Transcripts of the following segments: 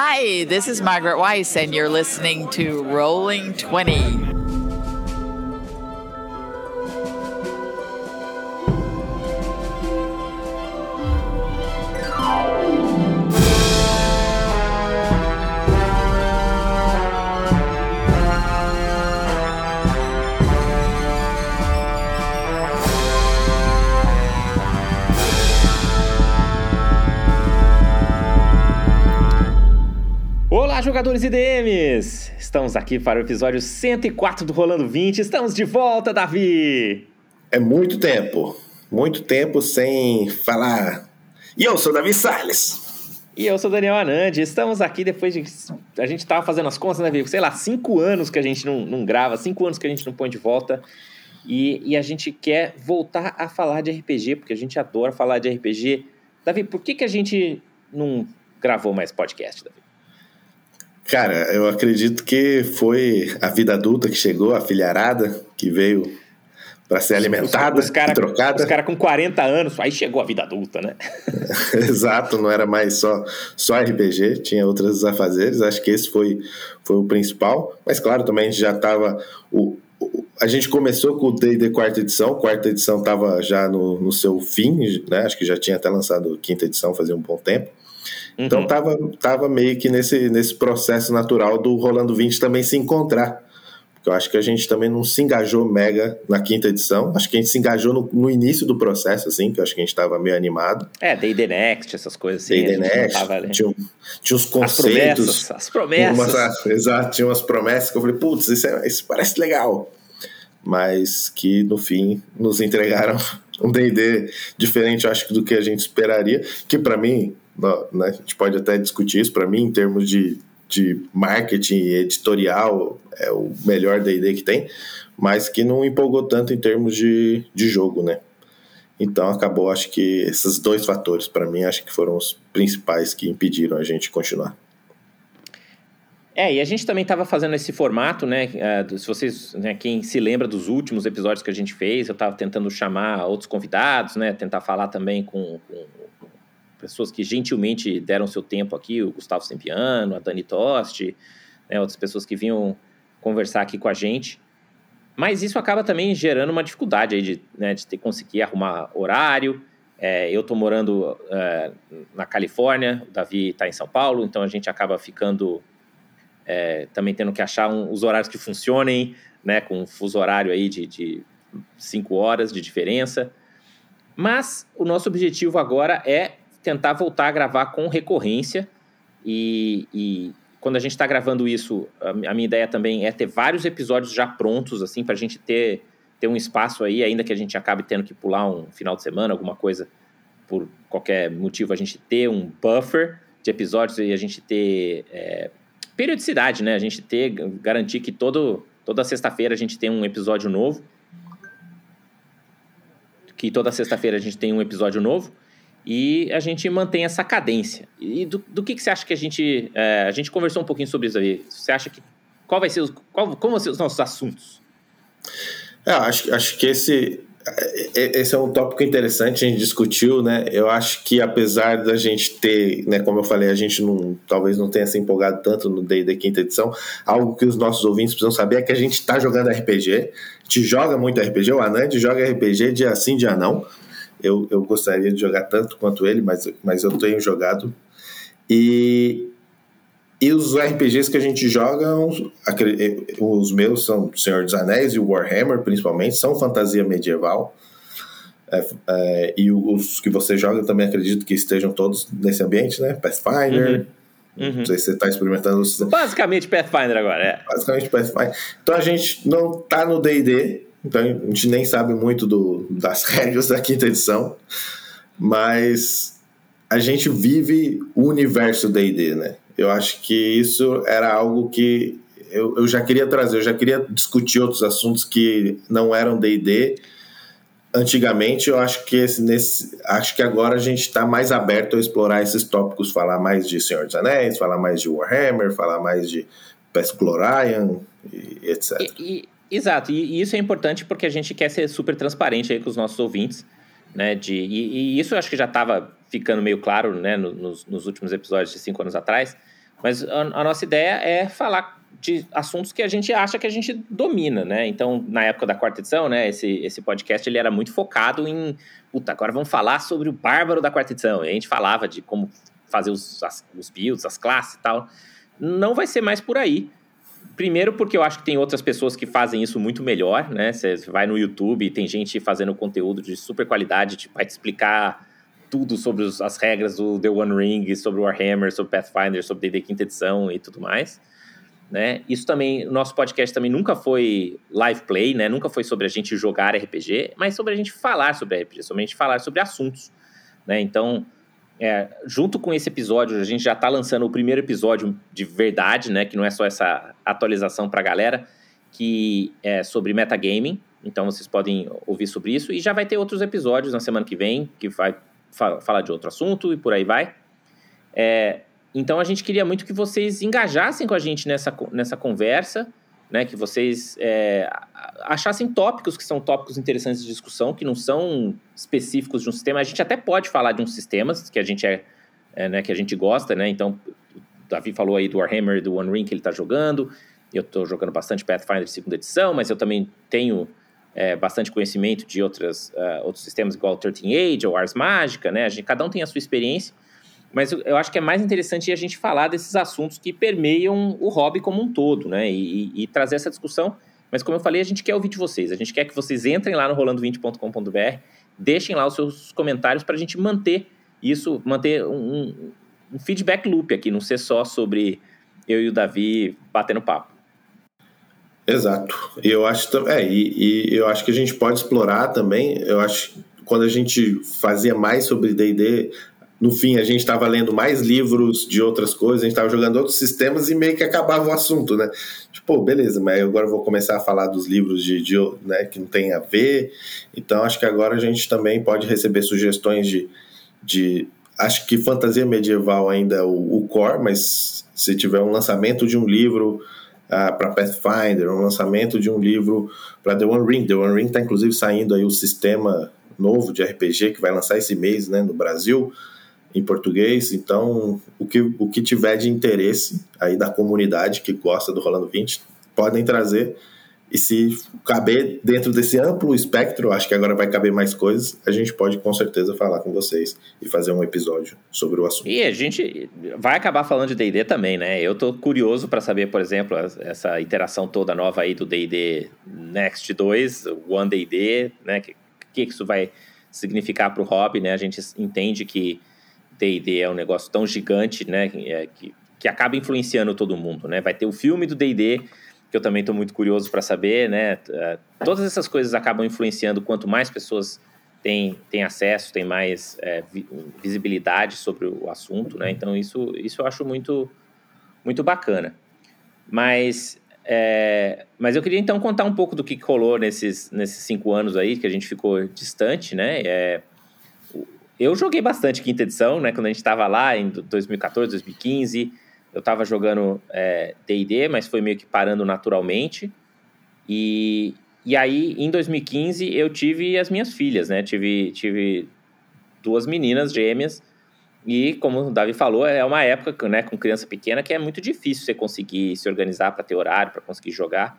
Hi, this is Margaret Weiss, and you're listening to Rolling 20. Jogadores e DMs! Estamos aqui para o episódio 104 do Rolando 20. Estamos de volta, Davi! É muito tempo, muito tempo sem falar. E eu sou Davi Salles. E eu sou Daniel Anandi. Estamos aqui depois de. A gente estava fazendo as contas, né, Vivo? Sei lá, cinco anos que a gente não, não grava, cinco anos que a gente não põe de volta. E, e a gente quer voltar a falar de RPG, porque a gente adora falar de RPG. Davi, por que, que a gente não gravou mais podcast, Davi? Cara, eu acredito que foi a vida adulta que chegou, a filharada que veio para ser alimentada, os, os cara, trocada. Os caras com 40 anos, aí chegou a vida adulta, né? Exato, não era mais só, só RPG, tinha outros afazeres, acho que esse foi, foi o principal. Mas claro, também a gente já estava. O, o, a gente começou com o D&D quarta edição, quarta edição estava já no, no seu fim, né? Acho que já tinha até lançado quinta edição fazia um bom tempo. Então Uhum. tava, tava meio que nesse, nesse processo natural do Rolando 20 também se encontrar. Porque eu acho que a gente também não se engajou mega na quinta edição. Acho que a gente se engajou no, no início do processo, assim, que eu acho que a gente tava meio animado. É, D&D Next, essas coisas assim. gente não Next, tava tinha, tinha uns As conceitos. promessas, as promessas. Umas, exato, tinha umas promessas que eu falei, putz, isso, é- isso parece legal. Mas que no fim nos entregaram um DD diferente, eu acho, do que a gente esperaria. Que para mim, né, a gente pode até discutir isso, para mim, em termos de, de marketing editorial, é o melhor DD que tem, mas que não empolgou tanto em termos de, de jogo, né? Então acabou, acho que esses dois fatores, para mim, acho que foram os principais que impediram a gente continuar. É, e a gente também estava fazendo esse formato, né? do- se vocês, né, quem se lembra dos últimos episódios que a gente fez, eu estava tentando chamar outros convidados, né? Tentar falar também com, com pessoas que gentilmente deram seu tempo aqui, o Gustavo Sempiano, a Dani Tosti, né, outras pessoas que vinham conversar aqui com a gente. Mas isso acaba também gerando uma dificuldade aí de, né, de ter conseguir arrumar horário. É, eu estou morando é, na Califórnia, o Davi está em São Paulo, então a gente acaba ficando é, também tendo que achar um- os horários que funcionem, né, com um fuso horário aí de, de cinco horas de diferença. Mas o nosso objetivo agora é tentar voltar a gravar com recorrência e, e quando a gente está gravando isso, a, a minha ideia também é ter vários episódios já prontos, assim, para a gente ter, ter um espaço aí, ainda que a gente acabe tendo que pular um final de semana, alguma coisa, por qualquer motivo, a gente ter um buffer de episódios e a gente ter é, periodicidade, né? A gente ter, garantir que todo, toda sexta-feira a gente tem um episódio novo. Que toda sexta-feira a gente tem um episódio novo e a gente mantém essa cadência. E do, do que, que você acha que a gente. é, a gente conversou um pouquinho sobre isso aí. Você acha que. Qual vai ser os, qual, como vão ser os nossos assuntos? É, acho, acho que esse, é- é- esse é um tópico interessante, a gente discutiu, né? Eu acho que apesar da gente ter, né, como eu falei, a gente não, talvez não tenha se empolgado tanto no D&D quinta edição, algo que os nossos ouvintes precisam saber é que a gente está jogando RPG, gente joga muito RPG, o Anand joga RPG dia sim, dia não. Eu, eu gostaria de jogar tanto quanto ele, mas, mas eu tenho jogado. E, e os RPGs que a gente joga, acre- os meus são Senhor dos Anéis e Warhammer, principalmente, são fantasia medieval. É, é, e os que você joga, também acredito que estejam todos nesse ambiente, né? Pathfinder. Uhum. Não sei se você está experimentando. Basicamente Pathfinder agora, é. Basicamente Pathfinder. Então a gente não tá no D&D, então a gente nem sabe muito do, das regras da quinta edição, mas a gente vive o universo D&D, né? Eu acho que isso era algo que eu, eu já queria trazer, eu já queria discutir outros assuntos que não eram D&D. Antigamente, eu acho que esse, nesse, acho que agora a gente está mais aberto a explorar esses tópicos, falar mais de Senhor dos Anéis, falar mais de Warhammer, falar mais de Pesclorian etc. E- e- exato, e, e isso é importante porque a gente quer ser super transparente aí com os nossos ouvintes, né? De, e, e isso eu acho que já estava ficando meio claro, né, no- nos, nos últimos episódios de cinco anos atrás. Mas a, a nossa ideia é falar de assuntos que a gente acha que a gente domina, né? Então, na época da quarta edição, né, esse, esse podcast ele era muito focado em, puta, agora vamos falar sobre o bárbaro da quarta edição. E a gente falava de como fazer os, as, os builds, as classes e tal. Não vai ser mais por aí. Primeiro porque eu acho que tem outras pessoas que fazem isso muito melhor, né? Você vai no YouTube e tem gente fazendo conteúdo de super qualidade, tipo, vai te explicar tudo sobre os, as regras do The One Ring, sobre o Warhammer, sobre Pathfinder, sobre D&D quinta edição e tudo mais. Né? Isso também, o nosso podcast também nunca foi live play, né? Nunca foi sobre a gente jogar RPG, mas sobre a gente falar sobre RPG, sobre a gente falar sobre assuntos, né? Então, é, junto com esse episódio, a gente já está lançando o primeiro episódio de verdade, né? Que não é só essa atualização para a galera, que é sobre metagaming. Então, vocês podem ouvir sobre isso. E já vai ter outros episódios na semana que vem, que vai falar de outro assunto e por aí vai. É, então a gente queria muito que vocês engajassem com a gente nessa, nessa conversa, né? Que vocês é, achassem tópicos que são tópicos interessantes de discussão, que não são específicos de um sistema. A gente até pode falar de uns sistemas que a gente é, é né, que a gente gosta, né? Então, o Davi falou aí do Warhammer do One Ring que ele está jogando. Eu estou jogando bastante Pathfinder segunda edição, mas eu também tenho é, bastante conhecimento de outras, uh, outros sistemas, igual o 13 Age ou Ars Mágica, né? A gente, cada um tem a sua experiência, mas eu, acho que é mais interessante a gente falar desses assuntos que permeiam o hobby como um todo, né? E, e, e, trazer essa discussão. Mas como eu falei, a gente quer ouvir de vocês. A gente quer que vocês entrem lá no rolando20.com.br, deixem lá os seus comentários para a gente manter isso, manter um, um feedback loop aqui, não ser só sobre eu e o Davi batendo papo. Exato. Eu acho é, e, e, eu acho que a gente pode explorar também. Eu acho quando a gente fazia mais sobre D&D, no fim a gente estava lendo mais livros de outras coisas, a gente estava jogando outros sistemas e meio que acabava o assunto, né? Tipo, beleza, mas agora eu vou começar a falar dos livros de, de né, que não tem a ver. Então acho que agora a gente também pode receber sugestões de, de acho que fantasia medieval ainda é o, o core, mas se tiver um lançamento de um livro uh, para Pathfinder, um lançamento de um livro para The One Ring. The One Ring está inclusive saindo aí o sistema novo de RPG que vai lançar esse mês né, no Brasil, em português. Então, o que, o que tiver de interesse aí da comunidade que gosta do Rolando 20, podem trazer e se caber dentro desse amplo espectro, acho que agora vai caber mais coisas, a gente pode com certeza falar com vocês e fazer um episódio sobre o assunto. E a gente vai acabar falando de D&D também, né? Eu tô curioso para saber, por exemplo, essa interação toda nova aí do D&D Next 2, One D&D, né? O que, que isso vai significar para o hobby, né? A gente entende que D&D é um negócio tão gigante, né? É, que, que acaba influenciando todo mundo, né? Vai ter o filme do D&D que eu também estou muito curioso para saber, né? É, todas essas coisas acabam influenciando quanto mais pessoas têm, têm acesso, têm mais é, visibilidade sobre o assunto, né? Então isso, isso eu acho muito, muito bacana. Mas, é, mas eu queria então contar um pouco do que rolou nesses, nesses cinco anos aí que a gente ficou distante, né? É, eu joguei bastante quinta edição, né? Quando a gente estava lá em 2014, 2015 eu estava jogando D&D, é, mas foi meio que parando naturalmente. E, e aí, em 2015, eu tive as minhas filhas, né? Tive, tive duas meninas gêmeas. E, como o Davi falou, é uma época né, com criança pequena que é muito difícil você conseguir se organizar para ter horário, para conseguir jogar.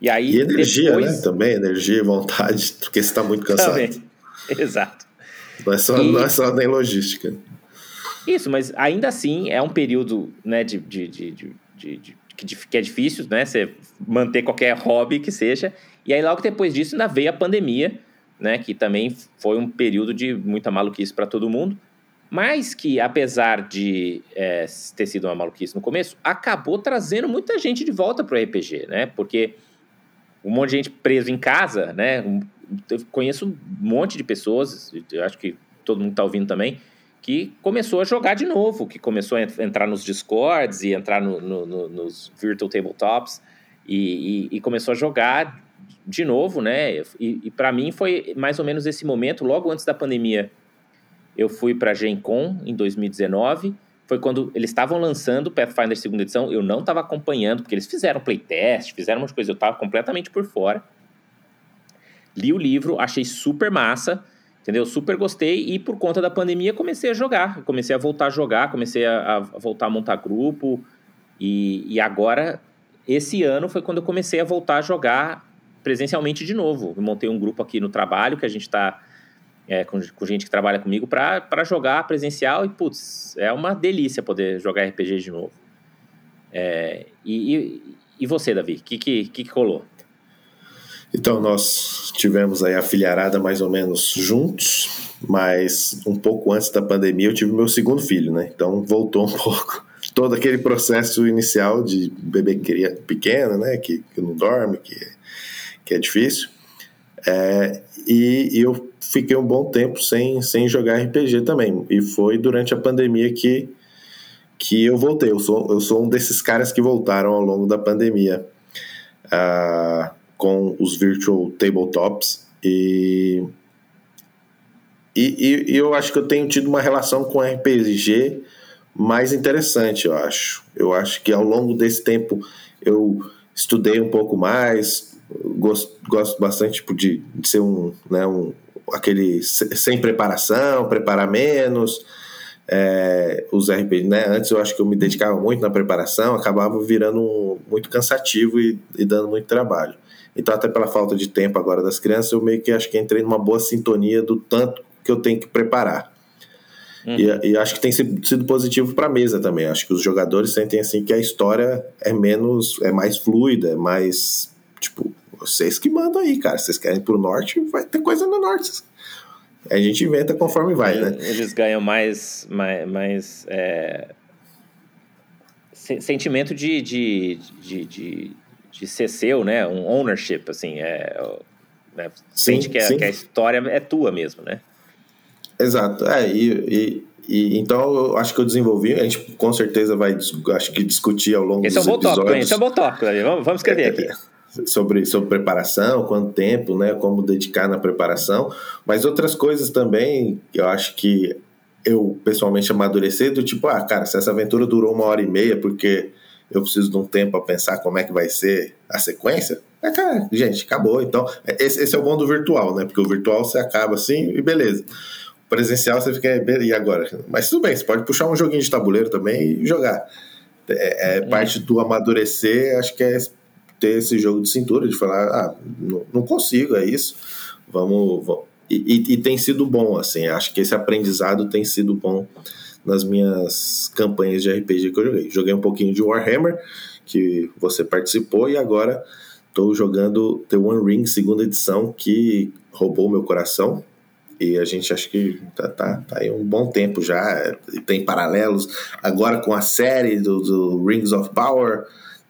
E aí. E energia, depois... né? Também, energia e vontade, porque você está muito cansado. Também. Exato. Não é, só, e... não é só nem logística. Isso, mas ainda assim é um período né, de, de, de, de, que é difícil, né? Você manter qualquer hobby que seja. E aí, logo depois disso, ainda veio a pandemia, né? Que também foi um período de muita maluquice para todo mundo. Mas que, apesar de é, ter sido uma maluquice no começo, acabou trazendo muita gente de volta para o RPG, né? Porque um monte de gente preso em casa, né? Eu conheço um monte de pessoas, acho que todo mundo está ouvindo também, que começou a jogar de novo, que começou a entrar nos Discords e entrar no, no, no, nos Virtual Tabletops e, e, e, começou a jogar de novo, né? E, e para mim foi mais ou menos esse momento, logo antes da pandemia. Eu fui para a Gen Con em 2019, foi quando eles estavam lançando Pathfinder segunda edição, eu não estava acompanhando, porque eles fizeram playtest, fizeram umas coisas, eu estava completamente por fora. Li o livro, achei super massa, entendeu? Super gostei e por conta da pandemia comecei a jogar, comecei a voltar a jogar, comecei a, a voltar a montar grupo e, e agora esse ano foi quando eu comecei a voltar a jogar presencialmente de novo. Eu montei um grupo aqui no trabalho que a gente está é, com, com, gente que trabalha comigo para jogar presencial e, putz, é uma delícia poder jogar RPG de novo. É, e, e, e, você, Davi, o que, que, que, que rolou? Então, nós tivemos aí a filharada mais ou menos juntos, mas um pouco antes da pandemia eu tive meu segundo filho, né? Então voltou um pouco todo aquele processo inicial de bebê pequeno, né? Que, que não dorme, que, que é difícil. É, e, e, eu fiquei um bom tempo sem, sem jogar RPG também. E foi durante a pandemia que, que eu voltei. Eu sou, eu sou um desses caras que voltaram ao longo da pandemia. Uh, com os virtual tabletops e, e, e, eu acho que eu tenho tido uma relação com RPG mais interessante, eu acho. Eu acho que ao longo desse tempo eu estudei um pouco mais, gosto, gosto bastante tipo, de, de ser um, né, um aquele sem preparação, preparar menos. É, os RPG, né? Antes eu acho que eu me dedicava muito na preparação, acabava virando muito cansativo e, e dando muito trabalho. Então, até pela falta de tempo agora das crianças, eu meio que acho que entrei numa boa sintonia do tanto que eu tenho que preparar. Uhum. E, e, acho que tem sido positivo para a mesa também. Acho que os jogadores sentem assim que a história é menos, é mais fluida, é mais tipo, vocês que mandam aí, cara. Vocês querem ir pro norte, vai ter coisa no norte. A gente inventa conforme vai, né? Eles ganham mais, mais, mais é... sentimento de, de, de, de de ser seu, né? Um ownership, assim, é, né? Sim, Sente que, a, que a história é tua mesmo, né? Exato. É, e, e, e, então eu acho que eu desenvolvi, a gente com certeza vai acho que discutir ao longo esse dos é um episódios. Tópico, esse é um bom tópico, vamos, vamos escrever é, aqui. É, sobre, sobre preparação, quanto tempo, né? Como dedicar na preparação, mas outras coisas também, eu acho que eu pessoalmente amadureci do tipo, ah, cara, se essa aventura durou uma hora e meia, porque eu preciso de um tempo para pensar como é que vai ser a sequência. É, cara, gente, acabou. Então, esse, esse, é o bom do virtual, né? Porque o virtual você acaba assim e beleza. O presencial você fica, e agora? Mas tudo bem, você pode puxar um joguinho de tabuleiro também e jogar. É, é uhum. parte do amadurecer, acho que é ter esse jogo de cintura, de falar, ah, não, não consigo, é isso. Vamos. vamos. E, e, e tem sido bom, assim, acho que esse aprendizado tem sido bom nas minhas campanhas de RPG que eu joguei. Joguei um pouquinho de Warhammer, que você participou, e agora estou jogando The One Ring, segunda edição, que roubou meu coração. E a gente acha que tá, tá, tá aí um bom tempo já. Tem paralelos agora com a série do, do Rings of Power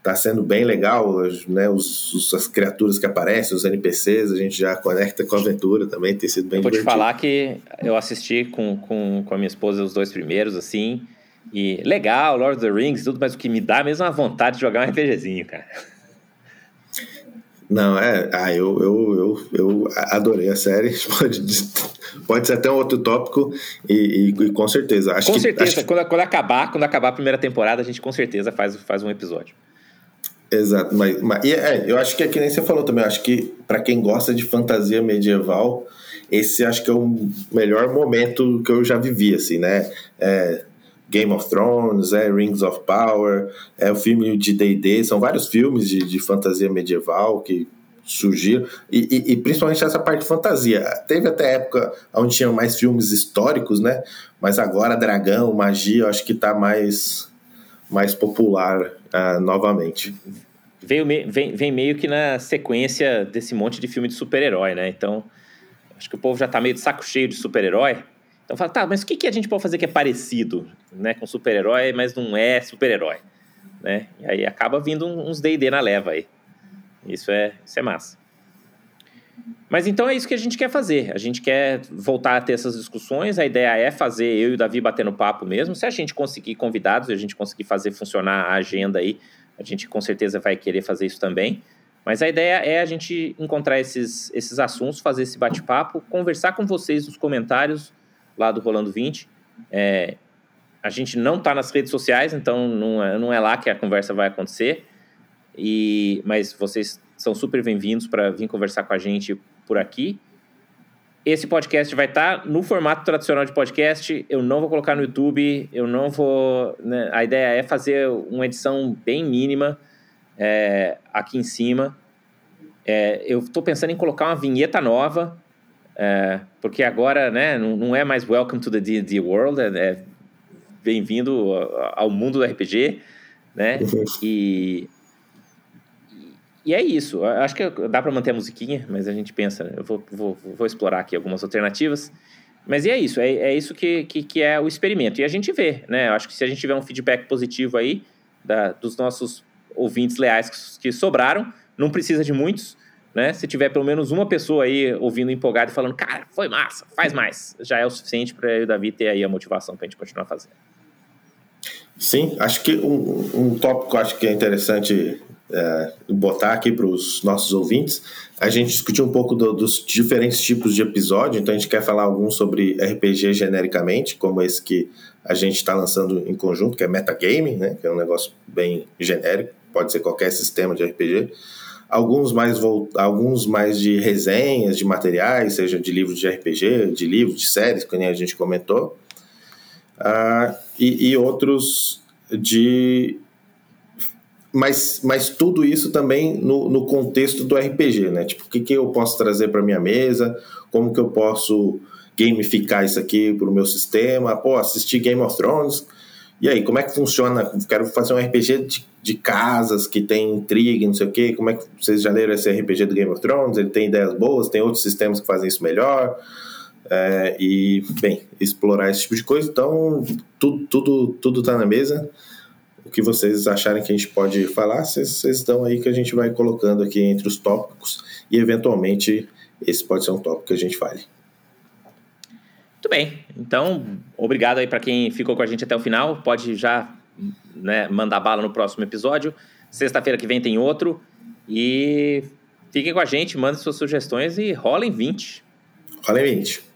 tá sendo bem legal, né? Os, os, as criaturas que aparecem, os NPCs, a gente já conecta com a aventura também, tem sido bem eu Vou divertido. te falar que eu assisti com, com, com a minha esposa os dois primeiros, assim, e legal, Lord of the Rings e tudo, mas o que me dá mesmo a vontade de jogar um RPGzinho, cara. Não, é. Ah, eu, eu, eu, eu adorei a série. Pode, pode ser até um outro tópico e, e, e com certeza. Acho com que, certeza. Acho quando, quando, acabar, quando acabar a primeira temporada, a gente com certeza faz, faz um episódio. Exato, mas, mas é, eu acho que é que nem você falou também. Eu acho que para quem gosta de fantasia medieval, esse acho que é o melhor momento que eu já vivi, assim, né? É, Game of Thrones, é Rings of Power, é o filme de D&D, são vários filmes de, de fantasia medieval que surgiram, e, e, e, principalmente essa parte de fantasia. Teve até época onde tinham mais filmes históricos, né? Mas agora dragão, magia, eu acho que tá mais, mais popular uh, novamente. Veio, vem, vem meio que na sequência desse monte de filme de super-herói, né? Então, acho que o povo já tá meio de saco cheio de super-herói. Então fala, tá, mas o que, que a gente pode fazer que é parecido né, com super-herói, mas não é super-herói? Né? E aí acaba vindo uns D&D na leva aí. Isso é, isso é massa. Mas então é isso que a gente quer fazer. A gente quer voltar a ter essas discussões. A ideia é fazer eu e o Davi batendo papo mesmo. Se a gente conseguir convidados, a gente conseguir fazer funcionar a agenda aí, a gente com certeza vai querer fazer isso também. Mas a ideia é a gente encontrar esses, esses assuntos, fazer esse bate-papo, conversar com vocês nos comentários lá do Rolando 20. É, a gente não está nas redes sociais, então não é, não é lá que a conversa vai acontecer. E, mas vocês são super bem-vindos para vir conversar com a gente por aqui. esse podcast vai estar tá no formato tradicional de podcast. Eu não vou colocar no YouTube, eu não vou. Né? A ideia é fazer uma edição bem mínima é, aqui em cima. É, eu estou pensando em colocar uma vinheta nova, é, porque agora né, não, não, é mais Welcome to the D&D World, é, é bem-vindo ao mundo do RPG, né? E e é isso. Acho que dá para manter a musiquinha, mas a gente pensa. Eu vou, vou, vou explorar aqui algumas alternativas. Mas é isso. É, é isso que, que, que, é o experimento. E a gente vê, né? Acho que se a gente tiver um feedback positivo aí da, dos nossos ouvintes leais que, sobraram, não precisa de muitos. Né? Se tiver pelo menos uma pessoa aí ouvindo empolgado e falando, cara, foi massa, faz mais, já é o suficiente para eu o Davi ter aí a motivação para a gente continuar fazendo. Sim, acho que um, um tópico acho que é interessante é, botar aqui para os nossos ouvintes. A gente discutiu um pouco do, dos diferentes tipos de episódio, então a gente quer falar alguns sobre RPG genericamente, como esse que a gente está lançando em conjunto, que é Metagame, né, que é um negócio bem genérico, pode ser qualquer sistema de RPG. Alguns mais, alguns mais de resenhas, de materiais, seja de livros de RPG, de livros, de séries, que nem a gente comentou. Uh, e, e outros de mas, mas tudo isso também no, no contexto do RPG, né? Tipo, o que, que eu posso trazer para minha mesa, como que eu posso gamificar isso aqui para o meu sistema, pô, assistir Game of Thrones, e aí, como é que funciona? Quero fazer um RPG de, de casas que tem intriga, não sei o quê, como é que vocês já leram esse RPG do Game of Thrones? Ele tem ideias boas, tem outros sistemas que fazem isso melhor, é, e, bem, explorar esse tipo de coisa, então tudo, tudo, tudo tá na mesa o que vocês acharem que a gente pode falar, vocês, dão aí que a gente vai colocando aqui entre os tópicos e eventualmente esse pode ser um tópico que a gente fale. Muito bem. Então, obrigado aí para quem ficou com a gente até o final. Pode já né, mandar bala no próximo episódio. Sexta-feira que vem tem outro. E fiquem com a gente, mandem suas sugestões e rolem 20. Rolem 20.